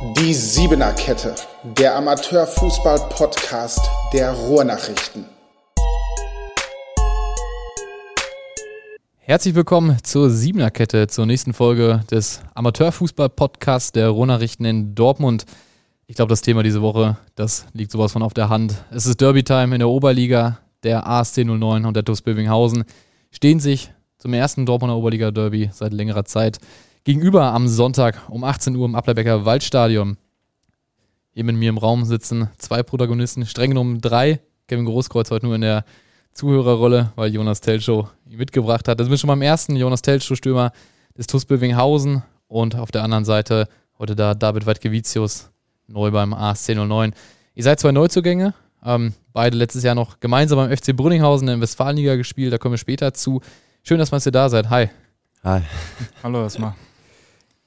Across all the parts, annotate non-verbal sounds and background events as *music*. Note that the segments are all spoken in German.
Die Siebener Kette, der Amateurfußball-Podcast der Ruhrnachrichten. Herzlich willkommen zur Siebener Kette, zur nächsten Folge des Amateurfußball-Podcasts der Ruhrnachrichten in Dortmund. Ich glaube, das Thema diese Woche, das liegt sowas von auf der Hand. Es ist Derby-Time in der Oberliga. Der ASC 09 und der TuS Bövinghausen stehen sich zum ersten Dortmunder Oberliga-Derby seit längerer Zeit gegenüber am Sonntag um 18 Uhr im Applerbecker Waldstadion. Hier mit mir im Raum sitzen zwei Protagonisten, streng genommen drei. Kevin Großkreuz heute nur in der Zuhörerrolle, weil Jonas Telschow ihn mitgebracht hat. Das sind wir schon beim ersten. Jonas Telschow, Stürmer des TuS Bövinghausen. Und auf der anderen Seite heute da David Weidkevicius, neu beim ASC 09. Ihr seid zwei Neuzugänge, ähm, beide letztes Jahr noch gemeinsam beim FC Brünninghausen in der Westfalenliga gespielt. Da kommen wir später zu. Schön, dass ihr da seid. Hi. Hi. Hallo erstmal.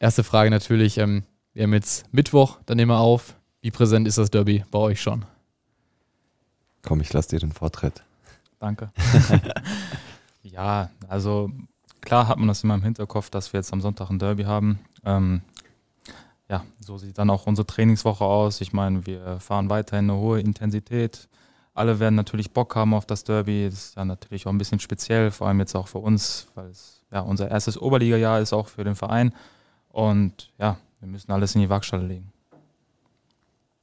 Erste Frage natürlich, ähm, wir haben jetzt Mittwoch, dann nehmen wir auf. Wie präsent ist das Derby bei euch schon? Komm, ich lasse dir den Vortritt. Danke. *laughs* *laughs* ja, also klar hat man das immer im Hinterkopf, dass wir jetzt am Sonntag ein Derby haben. Ähm, ja, so sieht dann auch unsere Trainingswoche aus. Ich meine, wir fahren weiterhin eine hohe Intensität. Alle werden natürlich Bock haben auf das Derby. Das ist ja natürlich auch ein bisschen speziell, vor allem jetzt auch für uns, weil es ja unser erstes Oberliga-Jahr ist, auch für den Verein. Und ja, wir müssen alles in die Waagschale legen.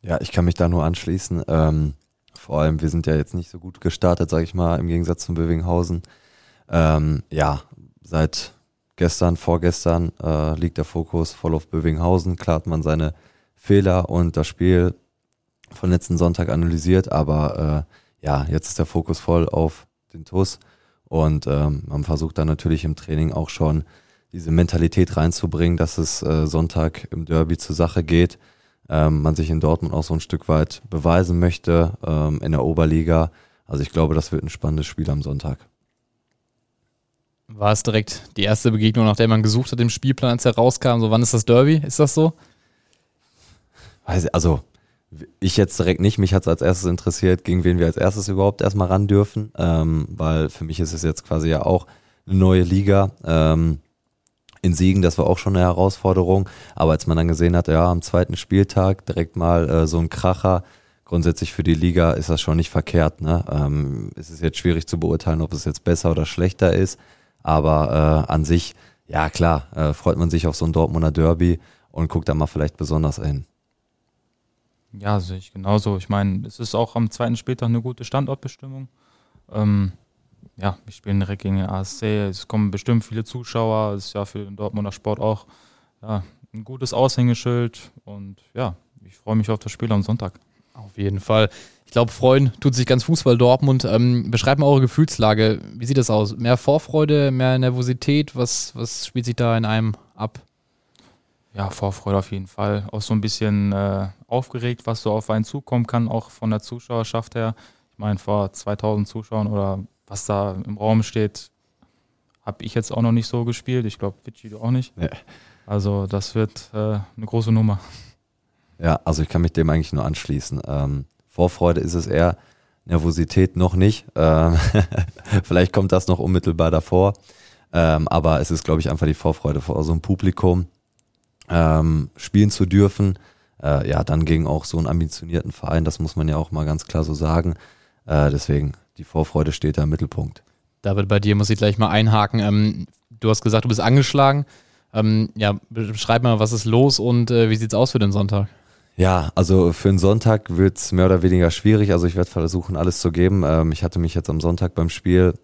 Ja, ich kann mich da nur anschließen. Ähm, vor allem, wir sind ja jetzt nicht so gut gestartet, sage ich mal, im Gegensatz zum Bövinghausen. Ähm, ja, seit gestern, vorgestern äh, liegt der Fokus voll auf Bövinghausen. Klar hat man seine Fehler und das Spiel von letzten Sonntag analysiert, aber äh, ja, jetzt ist der Fokus voll auf den TUS und ähm, man versucht dann natürlich im Training auch schon diese Mentalität reinzubringen, dass es äh, Sonntag im Derby zur Sache geht. Ähm, man sich in Dortmund auch so ein Stück weit beweisen möchte ähm, in der Oberliga. Also ich glaube, das wird ein spannendes Spiel am Sonntag. War es direkt die erste Begegnung, nach der man gesucht hat im Spielplan, als er rauskam? So, wann ist das Derby? Ist das so? Also, ich jetzt direkt nicht. Mich hat es als erstes interessiert, gegen wen wir als erstes überhaupt erstmal ran dürfen, ähm, weil für mich ist es jetzt quasi ja auch eine neue Liga. Ähm, in Siegen, das war auch schon eine Herausforderung. Aber als man dann gesehen hat, ja, am zweiten Spieltag direkt mal äh, so ein Kracher, grundsätzlich für die Liga ist das schon nicht verkehrt. Ne? Ähm, es ist jetzt schwierig zu beurteilen, ob es jetzt besser oder schlechter ist. Aber äh, an sich, ja klar, äh, freut man sich auf so ein Dortmunder Derby und guckt da mal vielleicht besonders hin. Ja, sehe ich genauso. Ich meine, es ist auch am zweiten Spieltag eine gute Standortbestimmung. Ähm, ja, wir spielen direkt gegen den ASC. Es kommen bestimmt viele Zuschauer. Es ist ja für den Dortmunder Sport auch ja, ein gutes Aushängeschild. Und ja, ich freue mich auf das Spiel am Sonntag. Auf jeden Fall. Ich glaube, freuen tut sich ganz Fußball Dortmund. Ähm, beschreibt mal eure Gefühlslage. Wie sieht das aus? Mehr Vorfreude, mehr Nervosität? Was, was spielt sich da in einem ab? Ja, Vorfreude auf jeden Fall. Auch so ein bisschen äh, aufgeregt, was so auf einen zukommen kann, auch von der Zuschauerschaft her. Ich meine, vor 2000 Zuschauern oder was da im Raum steht, habe ich jetzt auch noch nicht so gespielt. Ich glaube, Vici du auch nicht. Ja. Also das wird äh, eine große Nummer. Ja, also ich kann mich dem eigentlich nur anschließen. Ähm, Vorfreude ist es eher, Nervosität noch nicht. Ähm, *laughs* vielleicht kommt das noch unmittelbar davor. Ähm, aber es ist, glaube ich, einfach die Vorfreude vor so einem Publikum ähm, spielen zu dürfen. Äh, ja, dann gegen auch so einen ambitionierten Verein, das muss man ja auch mal ganz klar so sagen. Äh, deswegen die Vorfreude steht da im Mittelpunkt. David, bei dir muss ich gleich mal einhaken. Ähm, du hast gesagt, du bist angeschlagen. Ähm, ja, beschreib mal, was ist los und äh, wie sieht es aus für den Sonntag? Ja, also für den Sonntag wird es mehr oder weniger schwierig. Also ich werde versuchen, alles zu geben. Ähm, ich hatte mich jetzt am Sonntag beim Spiel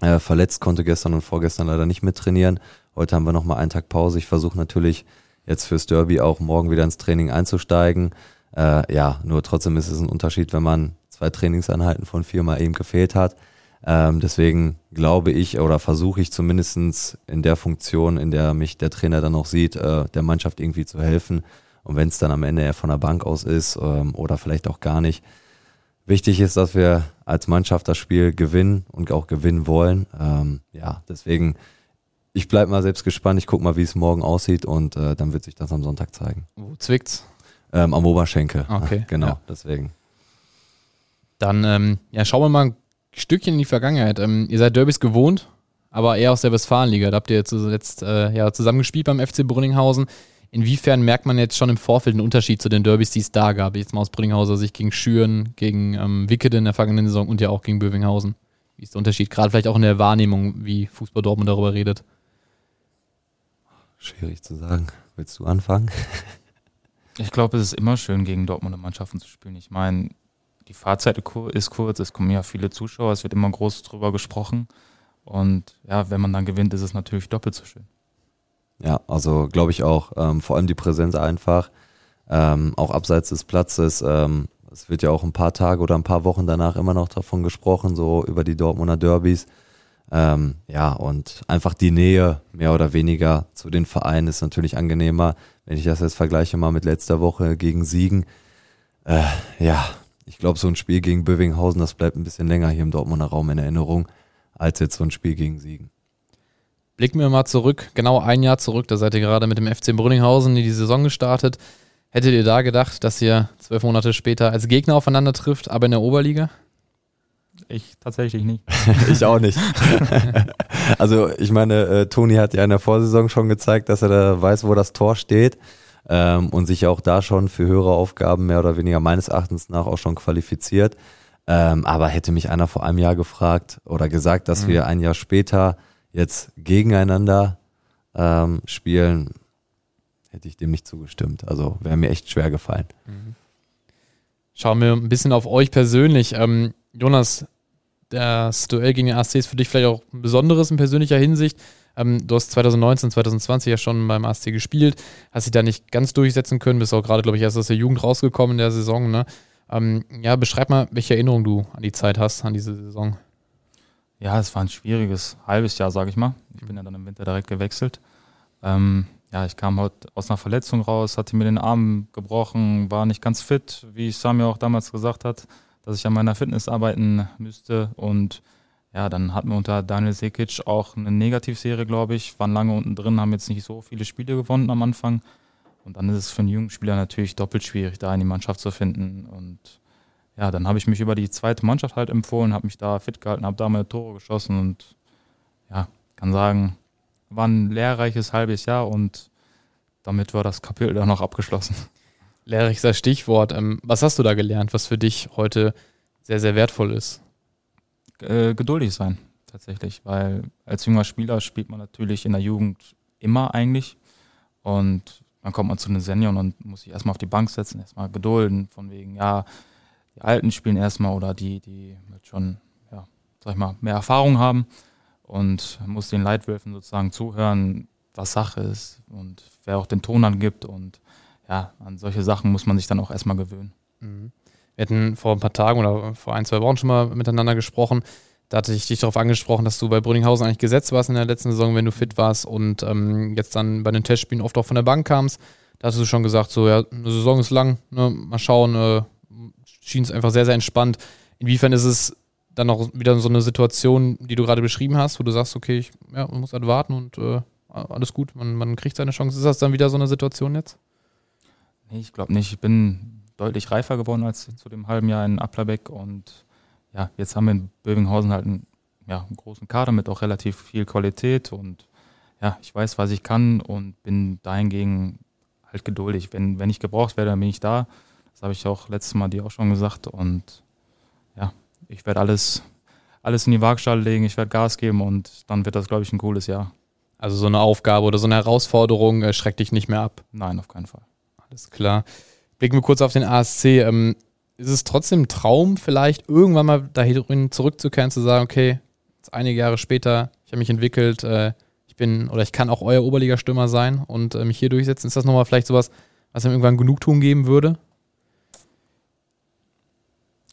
äh, verletzt, konnte gestern und vorgestern leider nicht mit trainieren. Heute haben wir nochmal einen Tag Pause. Ich versuche natürlich jetzt fürs Derby auch morgen wieder ins Training einzusteigen. Äh, ja, nur trotzdem ist es ein Unterschied, wenn man zwei Trainingseinheiten von viermal eben gefehlt hat. Ähm, deswegen glaube ich oder versuche ich zumindest in der Funktion, in der mich der Trainer dann auch sieht, äh, der Mannschaft irgendwie zu helfen. Und wenn es dann am Ende eher von der Bank aus ist ähm, oder vielleicht auch gar nicht. Wichtig ist, dass wir als Mannschaft das Spiel gewinnen und auch gewinnen wollen. Ähm, ja, deswegen, ich bleibe mal selbst gespannt. Ich gucke mal, wie es morgen aussieht und äh, dann wird sich das am Sonntag zeigen. Wo zwickt's? Ähm, am Oberschenkel. Okay. *laughs* Genau, ja. deswegen. Dann ähm, ja, schauen wir mal ein Stückchen in die Vergangenheit. Ähm, ihr seid Derbys gewohnt, aber eher aus der Westfalenliga. Da habt ihr zuletzt äh, ja, zusammengespielt beim FC Brünninghausen. Inwiefern merkt man jetzt schon im Vorfeld einen Unterschied zu den Derbys, die es da gab? Jetzt mal aus Bringhauser Sicht gegen Schüren, gegen ähm, Wickede in der vergangenen Saison und ja auch gegen Bövinghausen. Wie ist der Unterschied? Gerade vielleicht auch in der Wahrnehmung, wie Fußball Dortmund darüber redet. Schwierig zu sagen. Willst du anfangen? Ich glaube, es ist immer schön, gegen Dortmunder Mannschaften zu spielen. Ich meine, die Fahrzeit ist kurz, es kommen ja viele Zuschauer, es wird immer groß drüber gesprochen. Und ja, wenn man dann gewinnt, ist es natürlich doppelt so schön. Ja, also glaube ich auch. Ähm, vor allem die Präsenz einfach, ähm, auch abseits des Platzes. Ähm, es wird ja auch ein paar Tage oder ein paar Wochen danach immer noch davon gesprochen, so über die Dortmunder Derbys. Ähm, ja, und einfach die Nähe mehr oder weniger zu den Vereinen ist natürlich angenehmer. Wenn ich das jetzt vergleiche mal mit letzter Woche gegen Siegen, äh, ja, ich glaube, so ein Spiel gegen Bövinghausen, das bleibt ein bisschen länger hier im Dortmunder Raum in Erinnerung, als jetzt so ein Spiel gegen Siegen. Blicken wir mal zurück, genau ein Jahr zurück, da seid ihr gerade mit dem FC Brünninghausen in die Saison gestartet. Hättet ihr da gedacht, dass ihr zwölf Monate später als Gegner aufeinander trifft, aber in der Oberliga? Ich tatsächlich nicht. *laughs* ich auch nicht. also ich meine, äh, Toni hat ja in der Vorsaison schon gezeigt, dass er da weiß, wo das Tor steht ähm, und sich auch da schon für höhere Aufgaben mehr oder weniger meines Erachtens nach auch schon qualifiziert. Ähm, aber hätte mich einer vor einem Jahr gefragt oder gesagt, dass mhm. wir ein Jahr später jetzt gegeneinander ähm, spielen, hätte ich dem nicht zugestimmt. Also wäre mir echt schwer gefallen. Mhm. Schauen wir ein bisschen auf euch persönlich. Ähm, Jonas, das Duell gegen den ASC ist für dich vielleicht auch ein besonderes in persönlicher Hinsicht. Ähm, du hast 2019, 2020 ja schon beim ASC gespielt, hast dich da nicht ganz durchsetzen können, bist auch gerade, glaube ich, erst aus der Jugend rausgekommen in der Saison. Ne? Ähm, ja, beschreib mal, welche Erinnerung du an die Zeit hast, an diese Saison. Ja, es war ein schwieriges halbes Jahr, sage ich mal. Ich bin ja dann im Winter direkt gewechselt. Ähm, ja, ich kam heute aus einer Verletzung raus, hatte mir den Arm gebrochen, war nicht ganz fit, wie Samir auch damals gesagt hat, dass ich an meiner Fitness arbeiten müsste. Und ja, dann hatten wir unter Daniel Sekic auch eine Negativserie, glaube ich, waren lange unten drin, haben jetzt nicht so viele Spiele gewonnen am Anfang. Und dann ist es für einen jungen Spieler natürlich doppelt schwierig, da in die Mannschaft zu finden. Und ja, dann habe ich mich über die zweite Mannschaft halt empfohlen, habe mich da fit gehalten, habe da meine Tore geschossen und ja, kann sagen, war ein lehrreiches halbes Jahr und damit war das Kapitel dann noch abgeschlossen. Lehrreiches Stichwort. Ähm, was hast du da gelernt, was für dich heute sehr, sehr wertvoll ist? Äh, geduldig sein, tatsächlich, weil als junger Spieler spielt man natürlich in der Jugend immer eigentlich und dann kommt man zu den Senioren und muss sich erstmal auf die Bank setzen, erstmal gedulden, von wegen, ja, die Alten spielen erstmal oder die, die schon, ja, sag ich mal, mehr Erfahrung haben und muss den Leitwölfen sozusagen zuhören, was Sache ist und wer auch den Ton angibt und ja, an solche Sachen muss man sich dann auch erstmal gewöhnen. Mhm. Wir hatten vor ein paar Tagen oder vor ein, zwei Wochen schon mal miteinander gesprochen. Da hatte ich dich darauf angesprochen, dass du bei Brünninghausen eigentlich gesetzt warst in der letzten Saison, wenn du fit warst und ähm, jetzt dann bei den Testspielen oft auch von der Bank kamst. Da hast du schon gesagt, so, ja, eine Saison ist lang, ne, mal schauen, äh, schien es einfach sehr, sehr entspannt. Inwiefern ist es dann auch wieder so eine Situation, die du gerade beschrieben hast, wo du sagst, okay, ich ja, man muss halt warten und äh, alles gut, man, man kriegt seine Chance. Ist das dann wieder so eine Situation jetzt? Nee, ich glaube nicht. Ich bin deutlich reifer geworden als zu dem halben Jahr in Applerbeck und ja, jetzt haben wir in Bövinghausen halt einen, ja, einen großen Kader mit auch relativ viel Qualität und ja, ich weiß, was ich kann und bin dahingegen halt geduldig. Wenn, wenn ich gebraucht werde, dann bin ich da. Das habe ich auch letztes Mal dir auch schon gesagt. Und ja, ich werde alles, alles in die Waagschale legen, ich werde Gas geben und dann wird das, glaube ich, ein cooles Jahr. Also so eine Aufgabe oder so eine Herausforderung äh, schreckt dich nicht mehr ab? Nein, auf keinen Fall. Alles klar. Blicken wir kurz auf den ASC. Ähm, ist es trotzdem ein Traum, vielleicht irgendwann mal dahin zurückzukehren, zu sagen, okay, jetzt einige Jahre später, ich habe mich entwickelt, äh, ich bin oder ich kann auch euer Oberligastürmer sein und äh, mich hier durchsetzen. Ist das nochmal vielleicht sowas, was ihm irgendwann Genugtuung geben würde?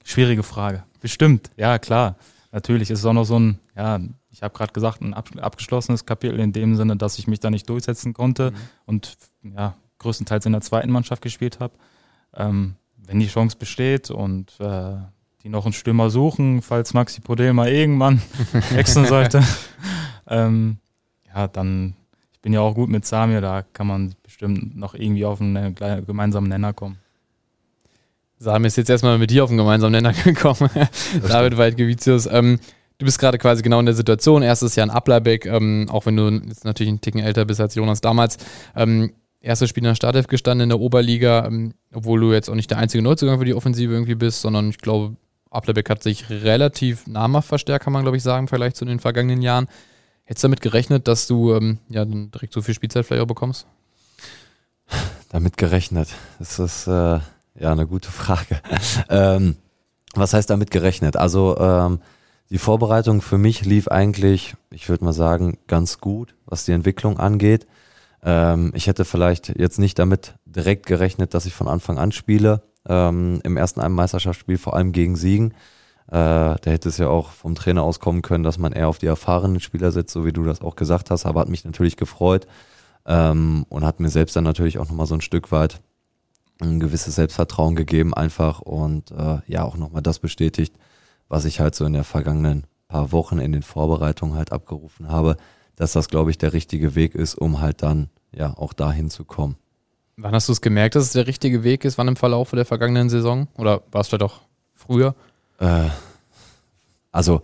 Schwierige Frage. Bestimmt, ja klar. Natürlich ist es auch noch so ein, ja, ich habe gerade gesagt, ein abgeschlossenes Kapitel in dem Sinne, dass ich mich da nicht durchsetzen konnte mhm. und ja, größtenteils in der zweiten Mannschaft gespielt habe. Ähm, wenn die Chance besteht und äh, die noch einen Stürmer suchen, falls Maxi Podel mal irgendwann *laughs* wechseln sollte, ähm, ja, dann, ich bin ja auch gut mit Samir, da kann man bestimmt noch irgendwie auf einen gemeinsamen Nenner kommen. Sam ist jetzt erstmal mit dir auf einen gemeinsamen Nenner *laughs* gekommen. David Weidgevicius. Ähm, du bist gerade quasi genau in der Situation. Erstes Jahr in Ablerbeck, ähm, auch wenn du jetzt natürlich einen Ticken älter bist als Jonas damals. Ähm, erstes Spiel in der Startelf gestanden in der Oberliga, ähm, obwohl du jetzt auch nicht der einzige Neuzugang für die Offensive irgendwie bist, sondern ich glaube, Ablerbeck hat sich relativ namhaft verstärkt, kann man glaube ich sagen, im Vergleich zu den vergangenen Jahren. Hättest du damit gerechnet, dass du ähm, ja dann direkt so viel Spielzeit vielleicht auch bekommst? *laughs* Damit gerechnet. Das ist äh, ja eine gute Frage. *laughs* ähm, was heißt damit gerechnet? Also ähm, die Vorbereitung für mich lief eigentlich, ich würde mal sagen, ganz gut, was die Entwicklung angeht. Ähm, ich hätte vielleicht jetzt nicht damit direkt gerechnet, dass ich von Anfang an spiele. Ähm, Im ersten Meisterschaftsspiel, vor allem gegen Siegen. Äh, da hätte es ja auch vom Trainer auskommen können, dass man eher auf die erfahrenen Spieler setzt, so wie du das auch gesagt hast. Aber hat mich natürlich gefreut ähm, und hat mir selbst dann natürlich auch nochmal so ein Stück weit ein gewisses Selbstvertrauen gegeben, einfach und äh, ja auch nochmal das bestätigt, was ich halt so in der vergangenen paar Wochen in den Vorbereitungen halt abgerufen habe, dass das, glaube ich, der richtige Weg ist, um halt dann ja auch dahin zu kommen. Wann hast du es gemerkt, dass es der richtige Weg ist? Wann im Verlauf der vergangenen Saison? Oder war es vielleicht auch früher? Äh, also,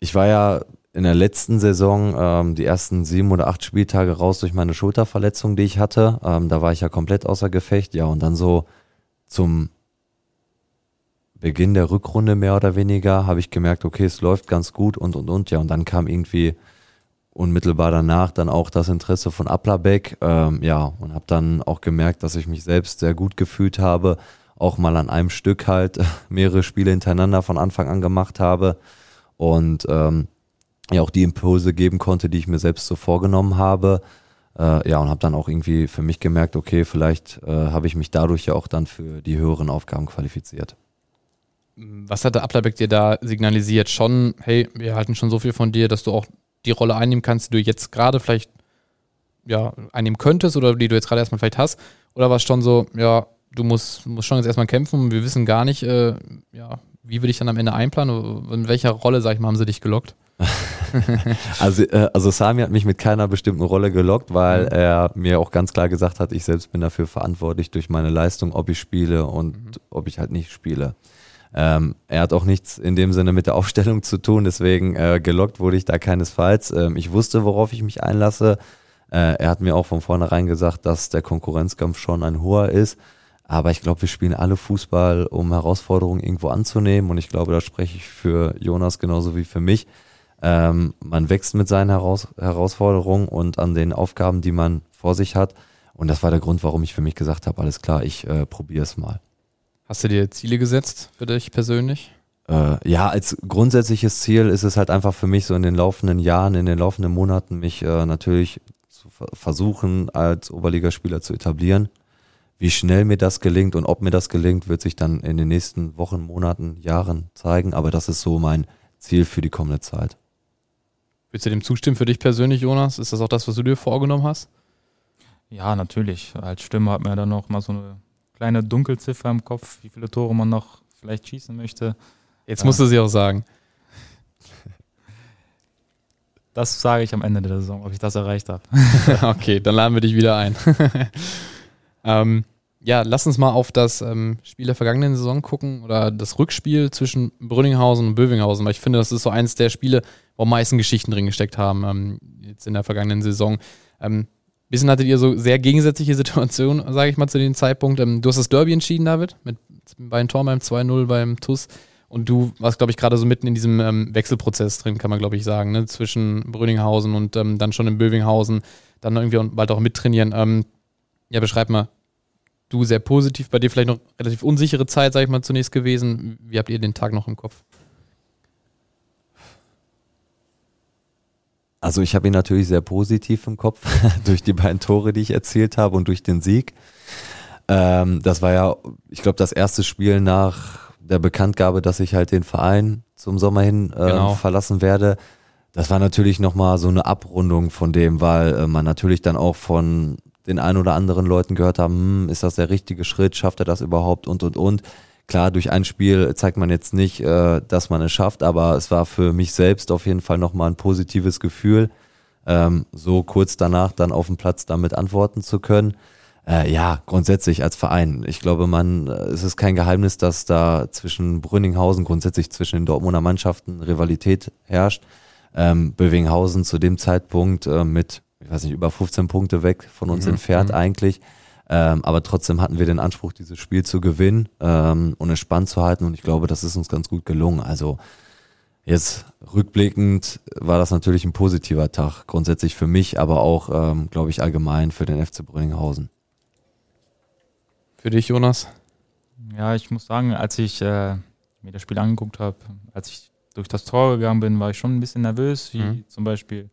ich war ja in der letzten Saison ähm, die ersten sieben oder acht Spieltage raus durch meine Schulterverletzung, die ich hatte. Ähm, da war ich ja komplett außer Gefecht. Ja, und dann so zum Beginn der Rückrunde mehr oder weniger habe ich gemerkt, okay, es läuft ganz gut und und und. Ja, und dann kam irgendwie unmittelbar danach dann auch das Interesse von Applerbeck. Ähm, ja, und habe dann auch gemerkt, dass ich mich selbst sehr gut gefühlt habe. Auch mal an einem Stück halt *laughs* mehrere Spiele hintereinander von Anfang an gemacht habe. Und ähm, ja auch die Impulse geben konnte, die ich mir selbst so vorgenommen habe. Äh, ja, und habe dann auch irgendwie für mich gemerkt, okay, vielleicht äh, habe ich mich dadurch ja auch dann für die höheren Aufgaben qualifiziert. Was hat der Ablerbeck dir da signalisiert? Schon, hey, wir halten schon so viel von dir, dass du auch die Rolle einnehmen kannst, die du jetzt gerade vielleicht ja, einnehmen könntest oder die du jetzt gerade erstmal vielleicht hast? Oder war es schon so, ja, du musst, musst schon jetzt erstmal kämpfen, wir wissen gar nicht, äh, ja, wie wir dich dann am Ende einplanen? In welcher Rolle, sag ich mal, haben sie dich gelockt? *laughs* also, äh, also Sami hat mich mit keiner bestimmten Rolle gelockt, weil mhm. er mir auch ganz klar gesagt hat, ich selbst bin dafür verantwortlich durch meine Leistung, ob ich spiele und mhm. ob ich halt nicht spiele. Ähm, er hat auch nichts in dem Sinne mit der Aufstellung zu tun, deswegen äh, gelockt wurde ich da keinesfalls. Ähm, ich wusste, worauf ich mich einlasse. Äh, er hat mir auch von vornherein gesagt, dass der Konkurrenzkampf schon ein hoher ist. Aber ich glaube, wir spielen alle Fußball, um Herausforderungen irgendwo anzunehmen. Und ich glaube, da spreche ich für Jonas genauso wie für mich. Ähm, man wächst mit seinen Heraus Herausforderungen und an den Aufgaben, die man vor sich hat. Und das war der Grund, warum ich für mich gesagt habe, alles klar, ich äh, probiere es mal. Hast du dir Ziele gesetzt für dich persönlich? Äh, ja, als grundsätzliches Ziel ist es halt einfach für mich so in den laufenden Jahren, in den laufenden Monaten mich äh, natürlich zu versuchen, als Oberligaspieler zu etablieren. Wie schnell mir das gelingt und ob mir das gelingt, wird sich dann in den nächsten Wochen, Monaten, Jahren zeigen. Aber das ist so mein Ziel für die kommende Zeit. Willst du dem zustimmen für dich persönlich, Jonas? Ist das auch das, was du dir vorgenommen hast? Ja, natürlich. Als Stimme hat man ja dann noch mal so eine kleine Dunkelziffer im Kopf, wie viele Tore man noch vielleicht schießen möchte. Jetzt musst du sie auch sagen. *laughs* Das sage ich am Ende der Saison, ob ich das erreicht habe. *laughs* okay, dann laden wir dich wieder ein. *laughs* ähm, ja, lass uns mal auf das ähm, Spiel der vergangenen Saison gucken oder das Rückspiel zwischen Brünninghausen und Bövinghausen, weil ich finde, das ist so eins der Spiele, wo am meisten Geschichten drin gesteckt haben, ähm, jetzt in der vergangenen Saison. Ähm, bisschen hattet ihr so sehr gegensätzliche Situationen, *laughs* sage ich mal, zu dem Zeitpunkt. Ähm, du hast das Derby entschieden, David, mit beiden Toren beim 2-0 beim TUS. Und du warst, glaube ich, gerade so mitten in diesem ähm, Wechselprozess drin, kann man, glaube ich, sagen, ne? zwischen Brüninghausen und ähm, dann schon in Bövinghausen, dann irgendwie bald auch mittrainieren. Ähm, ja, beschreib mal, du sehr positiv, bei dir vielleicht noch relativ unsichere Zeit, sage ich mal, zunächst gewesen. Wie habt ihr den Tag noch im Kopf? Also ich habe ihn natürlich sehr positiv im Kopf *laughs* durch die beiden Tore, die ich erzielt habe und durch den Sieg. Ähm, das war ja, ich glaube, das erste Spiel nach der Bekanntgabe, dass ich halt den Verein zum Sommer hin äh, genau. verlassen werde. Das war natürlich nochmal so eine Abrundung von dem, weil äh, man natürlich dann auch von den ein oder anderen Leuten gehört haben, hm, ist das der richtige Schritt, schafft er das überhaupt und und und. Klar, durch ein Spiel zeigt man jetzt nicht, äh, dass man es schafft, aber es war für mich selbst auf jeden Fall nochmal ein positives Gefühl, ähm, so kurz danach dann auf dem Platz damit antworten zu können. Äh, ja, grundsätzlich als Verein. Ich glaube, man, äh, es ist kein Geheimnis, dass da zwischen Brünninghausen, grundsätzlich zwischen den Dortmunder Mannschaften Rivalität herrscht. Ähm, Bövinghausen zu dem Zeitpunkt äh, mit ich weiß nicht, über 15 Punkte weg von uns Mhm. entfernt Mhm. eigentlich. Ähm, aber trotzdem hatten wir den Anspruch, dieses Spiel zu gewinnen ähm, und es spannend zu halten. Und ich glaube, das ist uns ganz gut gelungen. Also jetzt rückblickend war das natürlich ein positiver Tag, grundsätzlich für mich, aber auch, ähm, glaube ich, allgemein für den FC Brünninghausen. Für dich, Jonas? Ja, ich muss sagen, als ich äh, mir das Spiel angeguckt habe, als ich durch das Tor gegangen bin, war ich schon ein bisschen nervös, wie Mhm. zum Beispiel,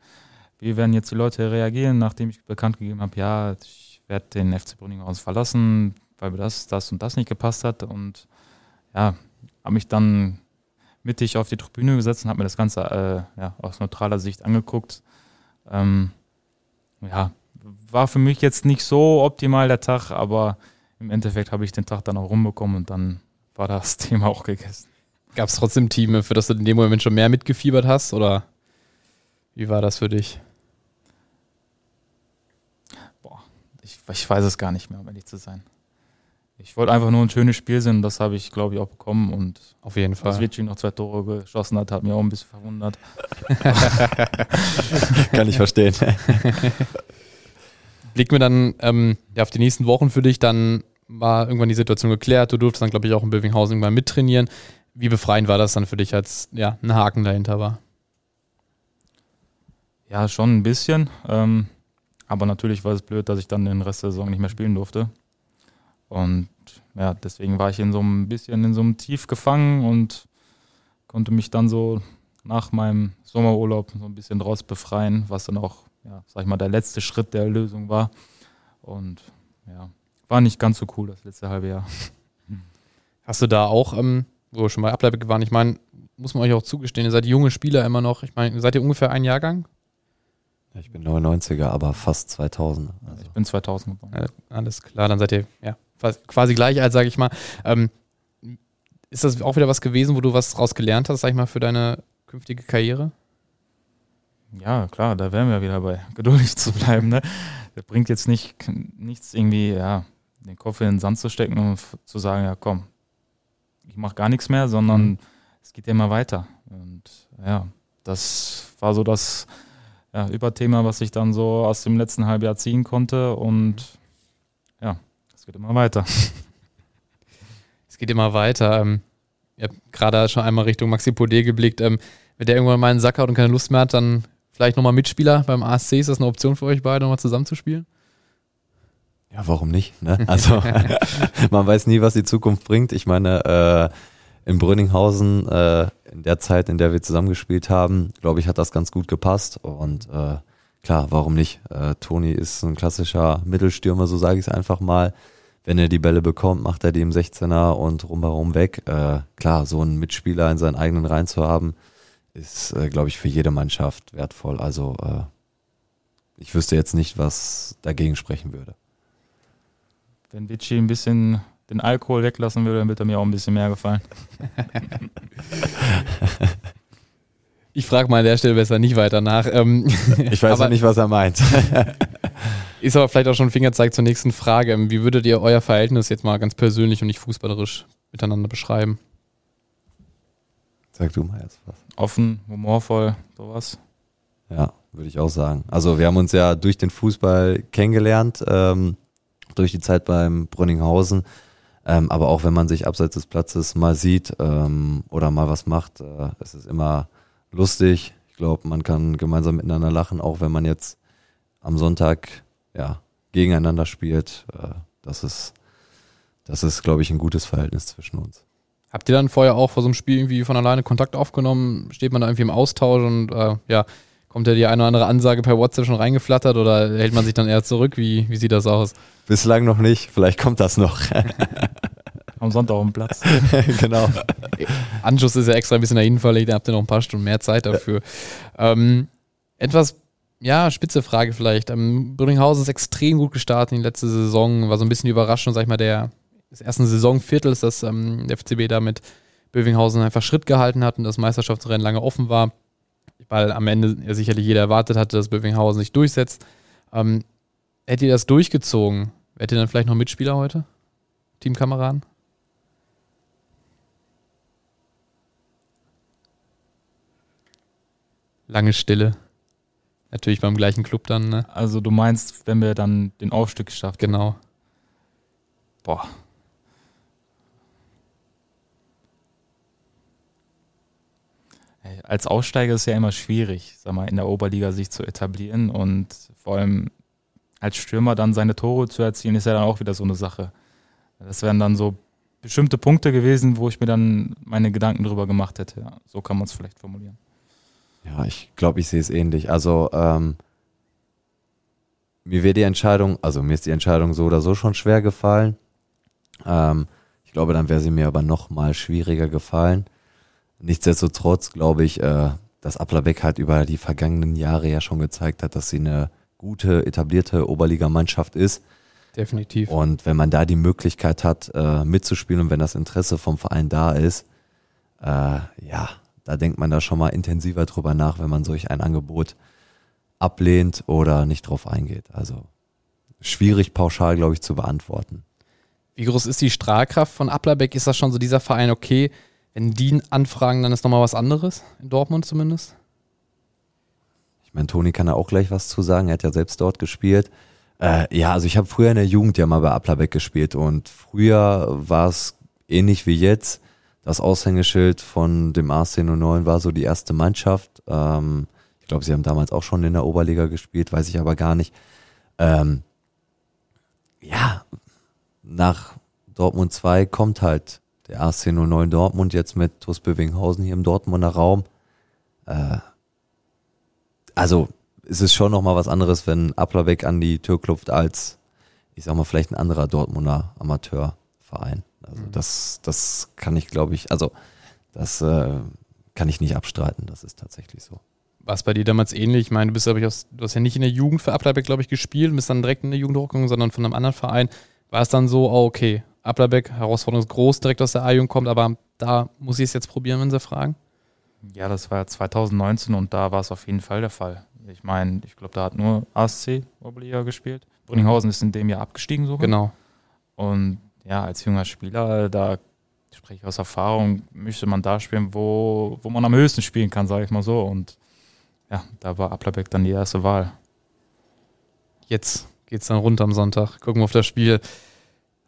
wie werden jetzt die Leute reagieren, nachdem ich bekannt gegeben habe, ja, ich werde den FC Brünninghausen verlassen, weil mir das, das und das nicht gepasst hat und ja, habe mich dann mittig auf die Tribüne gesetzt und habe mir das Ganze äh, ja, aus neutraler Sicht angeguckt. Ähm, ja, war für mich jetzt nicht so optimal der Tag, aber im Endeffekt habe ich den Tag dann auch rumbekommen und dann war das *laughs* Thema auch gegessen. Gab es trotzdem Team, für das du in dem Moment schon mehr mitgefiebert hast? Oder wie war das für dich? Ich, ich weiß es gar nicht mehr, um ehrlich zu sein. Ich wollte einfach nur ein schönes Spiel sehen das habe ich, glaube ich, auch bekommen. Und Auf jeden dass Fall. Vici noch zwei Tore geschossen hat, hat mich auch ein bisschen verwundert. *laughs* Kann ich verstehen. *laughs* Blicken wir dann ähm, ja, auf die nächsten Wochen für dich, dann war irgendwann die Situation geklärt. Du durftest dann, glaube ich, auch in Bövinghausen irgendwann mittrainieren. Wie befreiend war das dann für dich, als ja, ein Haken dahinter war? Ja, schon ein bisschen. Ähm, aber natürlich war es blöd, dass ich dann den Rest der Saison nicht mehr spielen durfte. Und ja, deswegen war ich in so einem bisschen in so einem Tief gefangen und konnte mich dann so nach meinem Sommerurlaub so ein bisschen draus befreien, was dann auch, ja, sag ich mal, der letzte Schritt der Lösung war. Und ja, war nicht ganz so cool das letzte halbe Jahr. *laughs* Hast du da auch, ähm, wo wir schon mal Ableib waren, ich meine, muss man euch auch zugestehen, ihr seid junge Spieler immer noch. Ich meine, seid ihr ungefähr ein Jahrgang? Ich bin 99er, aber fast 2000. Also. Ich bin 2000 geboren. Ja, alles klar, dann seid ihr ja quasi gleich alt, sage ich mal. Ähm, ist das auch wieder was gewesen, wo du was draus gelernt hast, sag ich mal, für deine künftige Karriere? Ja, klar, da wären wir wieder bei, *laughs* geduldig zu bleiben. Ne? Das bringt jetzt nicht, nichts irgendwie, ja, den Kopf in den Sand zu stecken und zu sagen, ja komm, ich mache gar nichts mehr, sondern Mhm. es geht ja immer weiter. Und ja, das war so das ja, Überthema, was ich dann so aus dem letzten Halbjahr ziehen konnte. Und ja, es geht immer weiter. *laughs* Es geht immer weiter. Ähm, ihr habt gerade schon einmal Richtung Maxi Podé geblickt. Ähm, wenn der irgendwann mal einen Sack hat und keine Lust mehr hat, dann vielleicht nochmal Mitspieler beim ASC. Ist das eine Option für euch beide, nochmal zusammenzuspielen? Ja, warum nicht? Ne? *laughs* Also *laughs* man weiß nie, was die Zukunft bringt. Ich meine, äh, in Brünninghausen, äh, in der Zeit, in der wir zusammengespielt haben, glaube ich, hat das ganz gut gepasst. Und äh, klar, warum nicht? Äh, Toni ist ein klassischer Mittelstürmer, so sage ich es einfach mal. Wenn er die Bälle bekommt, macht er die im 16er und rumherum weg. Äh, klar, so einen Mitspieler in seinen eigenen Reihen zu haben, ist, äh, glaube ich, für jede Mannschaft wertvoll. Also äh, ich wüsste jetzt nicht, was dagegen sprechen würde. Wenn Vici ein bisschen den Alkohol weglassen würde, dann wird er mir auch ein bisschen mehr gefallen. *laughs* Ich frage mal an der Stelle besser nicht weiter nach. Ähm, *laughs* Ich weiß Aber- auch nicht, was er meint. *laughs* ist aber vielleicht auch schon ein Fingerzeig zur nächsten Frage. Ähm, Wie würdet ihr euer Verhältnis jetzt mal ganz persönlich und nicht fußballerisch miteinander beschreiben? Sag du mal jetzt was. Offen, humorvoll, sowas. Ja, würde ich auch sagen. Also wir haben uns ja durch den Fußball kennengelernt, ähm, durch die Zeit beim Brünninghausen. Ähm, aber auch wenn man sich abseits des Platzes mal sieht ähm, oder mal was macht, äh, es ist immer lustig. Ich glaube, man kann gemeinsam miteinander lachen, auch wenn man jetzt am Sonntag ja, gegeneinander spielt. Äh, das ist, das ist, glaube ich, ein gutes Verhältnis zwischen uns. Habt ihr dann vorher auch vor so einem Spiel irgendwie von alleine Kontakt aufgenommen? Steht man da irgendwie im Austausch und äh, ja, kommt ja die eine oder andere Ansage per WhatsApp schon reingeflattert oder hält man sich dann eher zurück? Wie, wie sieht das aus? Bislang noch nicht, vielleicht kommt das noch. *laughs* Am Sonntag auf dem Platz. *laughs* genau. Anschuss ist ja extra ein bisschen nach hinten verlegt, da habt ihr noch ein paar Stunden mehr Zeit dafür. Ähm, etwas, ja, spitze Frage vielleicht. Ähm, Brünninghausen ist extrem gut gestartet in die letzte Saison, war so ein bisschen die Überraschung, sag ich mal, der, des ersten Saisonviertels, dass ähm, der FCB da mit Bövinghausen einfach Schritt gehalten hat und das Meisterschaftsrennen lange offen war, weil am Ende ja sicherlich jeder erwartet hatte, dass Bövinghausen sich durchsetzt. Ähm, hättet ihr das durchgezogen, wärt ihr dann vielleicht noch Mitspieler heute? Teamkameraden? Lange Stille. Natürlich beim gleichen Club dann, ne? Also du meinst, wenn wir dann den Aufstieg geschafft haben? Genau. Boah. Als Aussteiger ist es ja immer schwierig, sag mal, in der Oberliga sich zu etablieren und vor allem als Stürmer dann seine Tore zu erzielen, ist ja dann auch wieder so eine Sache. Das wären dann so bestimmte Punkte gewesen, wo ich mir dann meine Gedanken drüber gemacht hätte. Ja, so kann man es vielleicht formulieren. Ja, ich glaube, ich sehe es ähnlich. Also ähm, mir wäre die Entscheidung, also mir ist die Entscheidung so oder so schon schwer gefallen. Ähm, ich glaube, dann wäre sie mir aber noch mal schwieriger gefallen. Nichtsdestotrotz glaube ich, äh, dass Applerbeck halt über die vergangenen Jahre ja schon gezeigt hat, dass sie eine gute, etablierte Oberligamannschaft ist Definitiv. Und wenn man da die Möglichkeit hat, äh, mitzuspielen und wenn das Interesse vom Verein da ist, äh, ja, da denkt man da schon mal intensiver drüber nach, wenn man solch ein Angebot ablehnt oder nicht drauf eingeht. Also schwierig pauschal, glaube ich, zu beantworten. Wie groß ist die Strahlkraft von Applerbeck? Ist das schon so dieser Verein, okay, wenn die anfragen, dann ist nochmal was anderes, in Dortmund zumindest? Ich meine, Toni kann da auch gleich was zu sagen, er hat ja selbst dort gespielt. Äh, ja, also ich habe früher in der Jugend ja mal bei Applerbeck gespielt und früher war es ähnlich wie jetzt. Das Aushängeschild von dem AC09 war so die erste Mannschaft. Ähm, ich glaube, sie haben damals auch schon in der Oberliga gespielt, weiß ich aber gar nicht. Ähm, ja, nach Dortmund 2 kommt halt der AC09 Dortmund jetzt mit TuS Bövinghausen hier im Dortmunder Raum. Äh, also ist es schon nochmal was anderes, wenn Applerbeck an die Tür klopft, als, ich sag mal, vielleicht ein anderer Dortmunder Amateurverein. Also mhm. das, das kann ich, glaube ich, also das äh, kann ich nicht abstreiten, das ist tatsächlich so. War es bei dir damals ähnlich? Ich meine, du bist, ich, aus, du hast ja nicht in der Jugend für Applerbeck, glaube ich, gespielt und bist dann direkt in der Jugend hochgegangen, sondern von einem anderen Verein. War es dann so, oh, okay, Applerbeck, Herausforderung ist groß, direkt aus der A-Jugend kommt, aber da muss ich es jetzt probieren, wenn sie fragen? Ja, das war 2019 und da war es auf jeden Fall der Fall. Ich meine, ich glaube, da hat nur ASC Oberliga gespielt. Brünninghausen ist in dem Jahr abgestiegen sogar. Genau. Und ja, als junger Spieler, da spreche ich aus Erfahrung, möchte man da spielen, wo, wo man am höchsten spielen kann, sage ich mal so. Und ja, da war Applerbeck dann die erste Wahl. Jetzt geht es dann runter am Sonntag. Gucken wir auf das Spiel.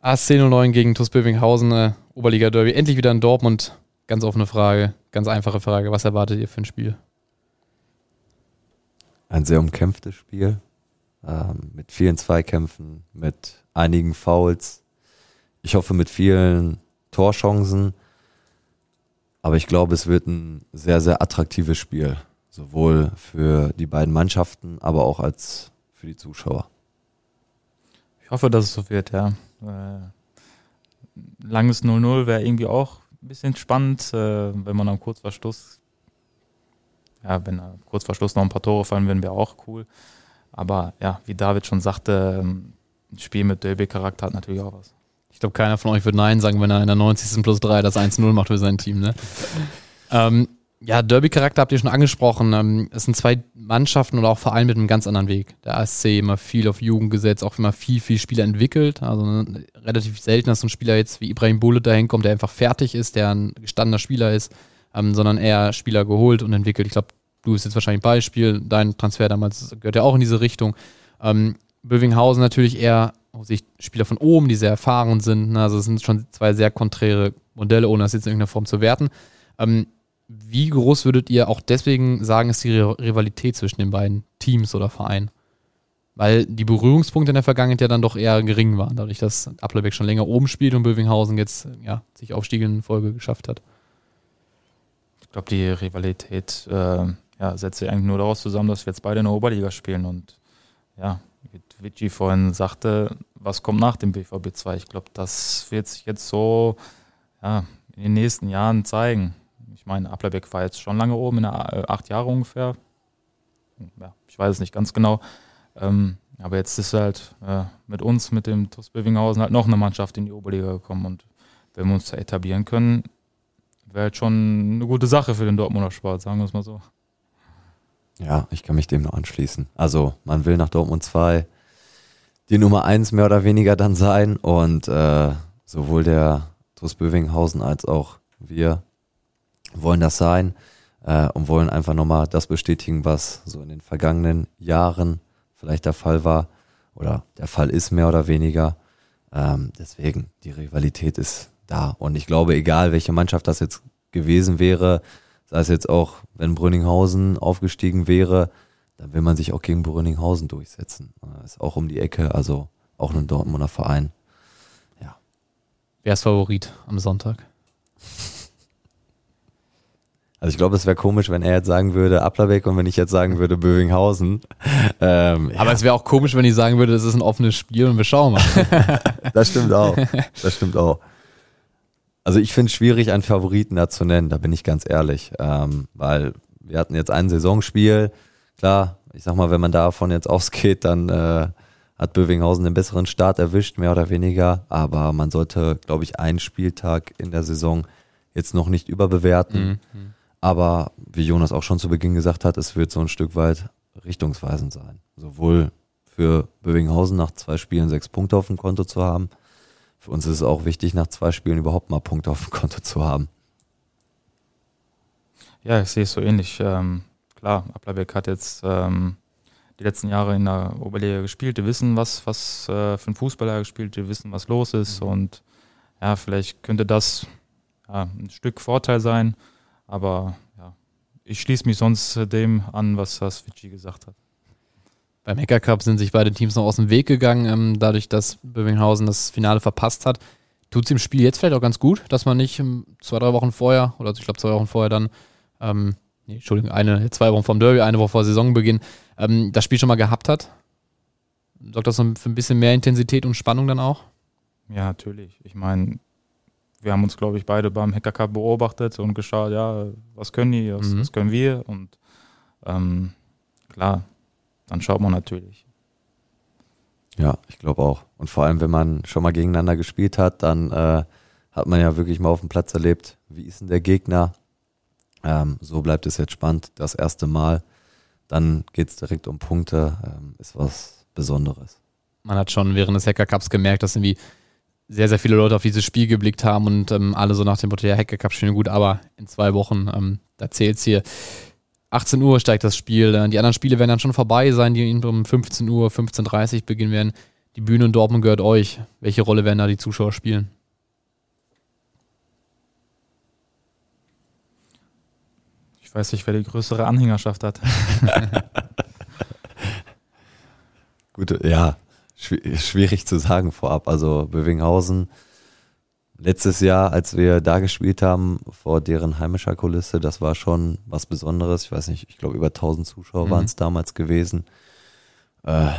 ASC 09 gegen TuS Bövinghausen, äh, Oberliga Derby. Endlich wieder in Dortmund. Ganz offene Frage, ganz einfache Frage. Was erwartet ihr für ein Spiel? ein sehr umkämpftes Spiel ähm, mit vielen Zweikämpfen, mit einigen Fouls. Ich hoffe mit vielen Torchancen. Aber ich glaube, es wird ein sehr, sehr attraktives Spiel. Sowohl für die beiden Mannschaften, aber auch als für die Zuschauer. Ich hoffe, dass es so wird, ja. Äh, langes 0-0 wäre irgendwie auch ein bisschen spannend, äh, wenn man am Kurzverschluss ja, wenn kurz vor Schluss noch ein paar Tore fallen würden, wäre auch cool. Aber ja, wie David schon sagte, ähm, ein Spiel mit Derby-Charakter hat natürlich auch was. Ich glaube, keiner von euch wird Nein sagen, wenn er in der 90. plus 3 das 1-0 macht für sein Team. Ne? *laughs* ähm, ja, Derby-Charakter habt ihr schon angesprochen. Ähm, es sind zwei Mannschaften oder auch Vereine mit einem ganz anderen Weg. Der ASC immer viel auf Jugend gesetzt, auch immer viel, viel Spieler entwickelt. Also ne, relativ selten, dass so ein Spieler jetzt wie Ibrahim Bullet dahin kommt, der einfach fertig ist, der ein gestandener Spieler ist, ähm, sondern eher Spieler geholt und entwickelt. Ich glaube, du bist jetzt wahrscheinlich Beispiel, dein Transfer damals gehört ja auch in diese Richtung. Ähm, Bövinghausen natürlich eher aus Sicht Spieler von oben, die sehr erfahren sind. Ne? Also es sind schon zwei sehr konträre Modelle, ohne das jetzt in irgendeiner Form zu werten. Ähm, wie groß würdet ihr auch deswegen sagen, ist die Rivalität zwischen den beiden Teams oder Vereinen? Weil die Berührungspunkte in der Vergangenheit ja dann doch eher gering waren, dadurch, dass Applerbeck schon länger oben spielt und Bövinghausen jetzt ja, sich in Folge geschafft hat. Ich glaube, die Rivalität äh, ja, setzt sich eigentlich nur daraus zusammen, dass wir jetzt beide in der Oberliga spielen. Und ja, wie Vici vorhin sagte, was kommt nach dem BVB 2? Ich glaube, das wird sich jetzt so ja, in den nächsten Jahren zeigen. Meine, Applerbeck war jetzt schon lange oben, in der, äh, acht Jahre ungefähr. Ja, ich weiß es nicht ganz genau. Ähm, aber jetzt ist halt äh, mit uns, mit dem TuS Bövinghausen, halt noch eine Mannschaft in die Oberliga gekommen. Und wenn wir uns da etablieren können, wäre halt schon eine gute Sache für den Dortmunder Sport, sagen wir es mal so. Ja, ich kann mich dem nur anschließen. Also man will nach Dortmund 2 die Nummer 1 mehr oder weniger dann sein und äh, sowohl der TuS Bövinghausen als auch wir wollen das sein. äh, und wollen einfach nochmal das bestätigen, was so in den vergangenen Jahren vielleicht der Fall war oder der Fall ist mehr oder weniger. Ähm, deswegen, die Rivalität ist da. Und ich glaube, egal welche Mannschaft das jetzt gewesen wäre, sei es jetzt auch, wenn Brünninghausen aufgestiegen wäre, dann will man sich auch gegen Brünninghausen durchsetzen. Ist auch um die Ecke, also auch ein Dortmunder Verein. Ja. Wer ist Favorit am Sonntag? *laughs* Also ich glaube, es wäre komisch, wenn er jetzt sagen würde Applerbeck und wenn ich jetzt sagen würde Bövinghausen. Ähm, Aber ja. es wäre auch komisch, wenn ich sagen würde, es ist ein offenes Spiel und wir schauen mal. *laughs* das stimmt auch. Das stimmt auch. Also ich finde es schwierig, einen Favoriten da zu nennen, da bin ich ganz ehrlich. Ähm, weil wir hatten jetzt ein Saisonspiel. Klar, ich sag mal, wenn man davon jetzt ausgeht, dann äh, hat Bövinghausen den besseren Start erwischt, mehr oder weniger. Aber man sollte, glaube ich, einen Spieltag in der Saison jetzt noch nicht überbewerten. Mhm. Aber wie Jonas auch schon zu Beginn gesagt hat, es wird so ein Stück weit richtungsweisend sein. Sowohl für Bövinghausen nach zwei Spielen sechs Punkte auf dem Konto zu haben. Für uns ist es auch wichtig, nach zwei Spielen überhaupt mal Punkte auf dem Konto zu haben. Ja, ich sehe es so ähnlich. Ähm, klar, Applerbeck hat jetzt ähm, die letzten Jahre in der Oberliga gespielt. Die wissen, was, was äh, für ein Fußballer gespielt, die wissen, was los ist. Mhm. Und ja, vielleicht könnte das ja, ein Stück Vorteil sein. Aber ja, ich schließe mich sonst dem an, was, was Vici gesagt hat. Beim Hacker Cup sind sich beide Teams noch aus dem Weg gegangen, ähm, dadurch, dass Bövinghausen das Finale verpasst hat. Tut es im Spiel jetzt vielleicht auch ganz gut, dass man nicht ähm, zwei, drei Wochen vorher, oder ich glaube zwei Wochen vorher dann, ähm, nee, Entschuldigung, eine, zwei Wochen vom Derby, eine Woche vor Saisonbeginn, ähm, das Spiel schon mal gehabt hat? Sorgt das für ein bisschen mehr Intensität und Spannung dann auch? Ja, natürlich. Ich meine, wir haben uns, glaube ich, beide beim Hacker Cup beobachtet und geschaut, ja, was können die, was, mhm. was können wir und ähm, klar, dann schaut man natürlich. Ja, ich glaube auch. Und vor allem, wenn man schon mal gegeneinander gespielt hat, dann äh, hat man ja wirklich mal auf dem Platz erlebt, wie ist denn der Gegner. Ähm, so bleibt es jetzt spannend, das erste Mal. Dann geht es direkt um Punkte, ähm, ist was Besonderes. Man hat schon während des Hacker Cups gemerkt, dass irgendwie sehr, sehr viele Leute auf dieses Spiel geblickt haben und ähm, alle so nach dem Motto, ja, Hacker Cup schön gut, aber in zwei Wochen, ähm, da zählt es hier. 18 Uhr steigt das Spiel. Äh, die anderen Spiele werden dann schon vorbei sein, die um 15 Uhr, 15.30 Uhr beginnen werden. Die Bühne in Dortmund gehört euch. Welche Rolle werden da die Zuschauer spielen? Ich weiß nicht, wer die größere Anhängerschaft hat. *laughs* Gut, ja, schwierig zu sagen vorab. Also Bövinghausen, letztes Jahr, als wir da gespielt haben, vor deren heimischer Kulisse, das war schon was Besonderes. Ich weiß nicht, ich glaube über 1000 Zuschauer mhm. waren es damals gewesen. Äh,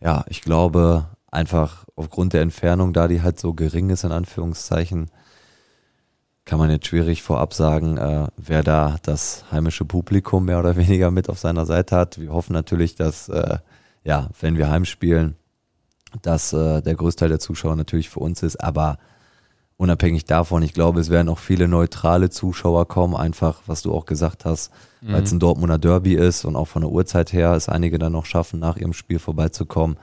ja, ich glaube einfach aufgrund der Entfernung, da die halt so gering ist, in Anführungszeichen, kann man jetzt schwierig vorab sagen, äh, wer da das heimische Publikum mehr oder weniger mit auf seiner Seite hat. Wir hoffen natürlich, dass, äh, ja, wenn wir heimspielen, dass äh, der Großteil der Zuschauer natürlich für uns ist, aber unabhängig davon, ich glaube, es werden auch viele neutrale Zuschauer kommen, einfach, was du auch gesagt hast, mhm. weil es ein Dortmunder Derby ist und auch von der Uhrzeit her es einige dann noch schaffen, nach ihrem Spiel vorbeizukommen.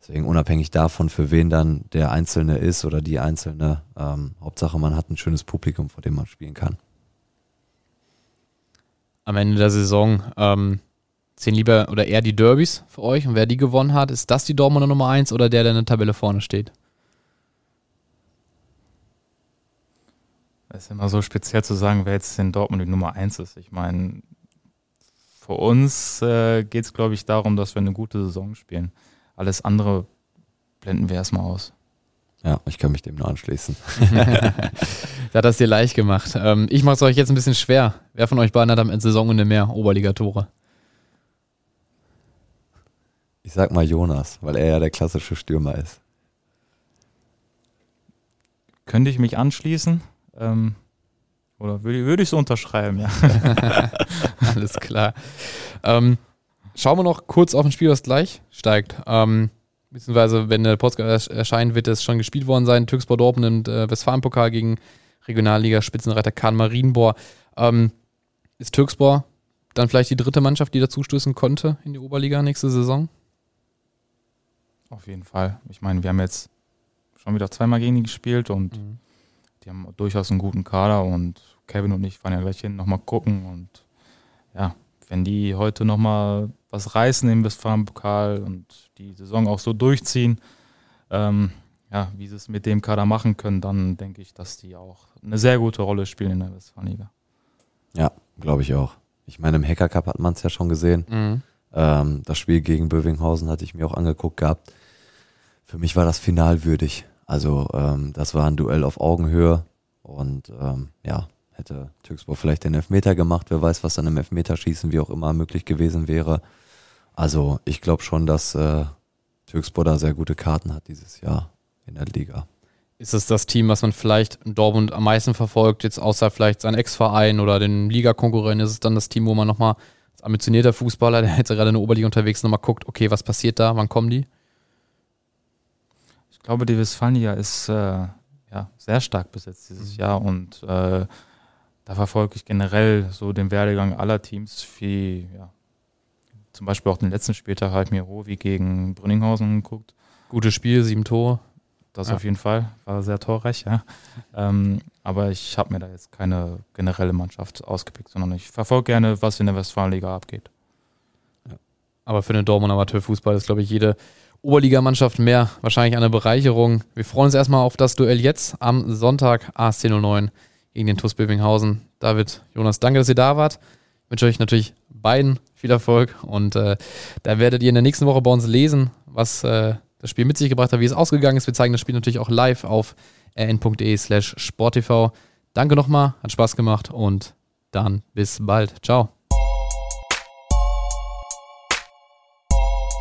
Deswegen unabhängig davon, für wen dann der Einzelne ist oder die Einzelne, ähm, Hauptsache man hat ein schönes Publikum, vor dem man spielen kann. Am Ende der Saison ähm, Sehen lieber oder eher die Derbys für euch und wer die gewonnen hat, ist das die Dortmunder Nummer 1 oder der, der in der Tabelle vorne steht? Es ist immer so speziell zu sagen, wer jetzt in Dortmund die Nummer 1 ist. Ich meine, für uns äh, geht es, glaube ich, darum, dass wir eine gute Saison spielen. Alles andere blenden wir erstmal aus. Ja, ich kann mich dem nur anschließen. *laughs* da hat das dir leicht gemacht. Ähm, ich mache es euch jetzt ein bisschen schwer. Wer von euch beiden hat am Ende Saisonende mehr Oberligatore? Ich sag mal Jonas, weil er ja der klassische Stürmer ist. Könnte ich mich anschließen? Ähm, oder würde, würde ich so unterschreiben, ja. *laughs* Alles klar. Ähm, schauen wir noch kurz auf ein Spiel, was gleich steigt. Ähm, beziehungsweise, wenn der Podcast erscheint, wird es schon gespielt worden sein. Türkspor Dortmund und äh, Westfalenpokal gegen Regionalliga-Spitzenreiter Kahn Marienbohr. Ähm, ist Türkspor dann vielleicht die dritte Mannschaft, die dazu konnte in die Oberliga nächste Saison? Auf jeden Fall. Ich meine, wir haben jetzt schon wieder zweimal gegen die gespielt und mhm. die haben durchaus einen guten Kader und Kevin und ich fahren ja gleich hin, nochmal gucken und ja, wenn die heute nochmal was reißen im Westfalenpokal und die Saison auch so durchziehen, ähm, ja, wie sie es mit dem Kader machen können, dann denke ich, dass die auch eine sehr gute Rolle spielen in der Westfalenliga. Ja, glaube ich auch. Ich meine, im Hacker Cup hat man es ja schon gesehen. Mhm. Ähm, das Spiel gegen Bövinghausen hatte ich mir auch angeguckt gehabt. Für mich war das final würdig. Also ähm, das war ein Duell auf Augenhöhe und ähm, ja, hätte Türkspor vielleicht den Elfmeter gemacht. Wer weiß, was dann im Elfmeterschießen wie auch immer möglich gewesen wäre. Also ich glaube schon, dass äh, Türkspor da sehr gute Karten hat dieses Jahr in der Liga. Ist es das Team, was man vielleicht in Dortmund am meisten verfolgt, jetzt außer vielleicht sein Ex-Verein oder den Ligakonkurrenten? Ist es dann das Team, wo man nochmal als ambitionierter Fußballer, der jetzt gerade in der Oberliga unterwegs ist, nochmal guckt, okay, was passiert da, wann kommen die? Ich glaube, die Westfalia ist äh, ja, sehr stark besetzt dieses mhm. Jahr und äh, da verfolge ich generell so den Werdegang aller Teams, wie ja, zum Beispiel auch den letzten Spieltag halt mir Rovi gegen Brünninghausen geguckt. Gutes Spiel, sieben Tore. Das ja. auf jeden Fall, war sehr torreich, ja. Ähm, aber ich habe mir da jetzt keine generelle Mannschaft ausgepickt, sondern ich verfolge gerne, was in der Westfalenliga abgeht. Aber für den Dortmund Amateurfußball ist, glaube ich, jede Oberligamannschaft mehr wahrscheinlich eine Bereicherung. Wir freuen uns erstmal auf das Duell jetzt am Sonntag ASC 09 gegen den TuS Bövinghausen. David, Jonas, danke, dass ihr da wart. Ich wünsche euch natürlich beiden viel Erfolg und äh, da werdet ihr in der nächsten Woche bei uns lesen, was äh, das Spiel mit sich gebracht hat, wie es ausgegangen ist. Wir zeigen das Spiel natürlich auch live auf rn.de slash sporttv. Danke nochmal, hat Spaß gemacht und dann bis bald. Ciao.